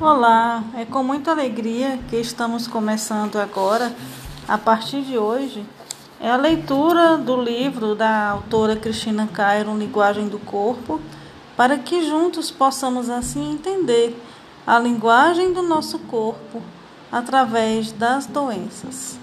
Olá, é com muita alegria que estamos começando agora, a partir de hoje, é a leitura do livro da autora Cristina Cairo, Linguagem do Corpo, para que juntos possamos assim entender a linguagem do nosso corpo através das doenças.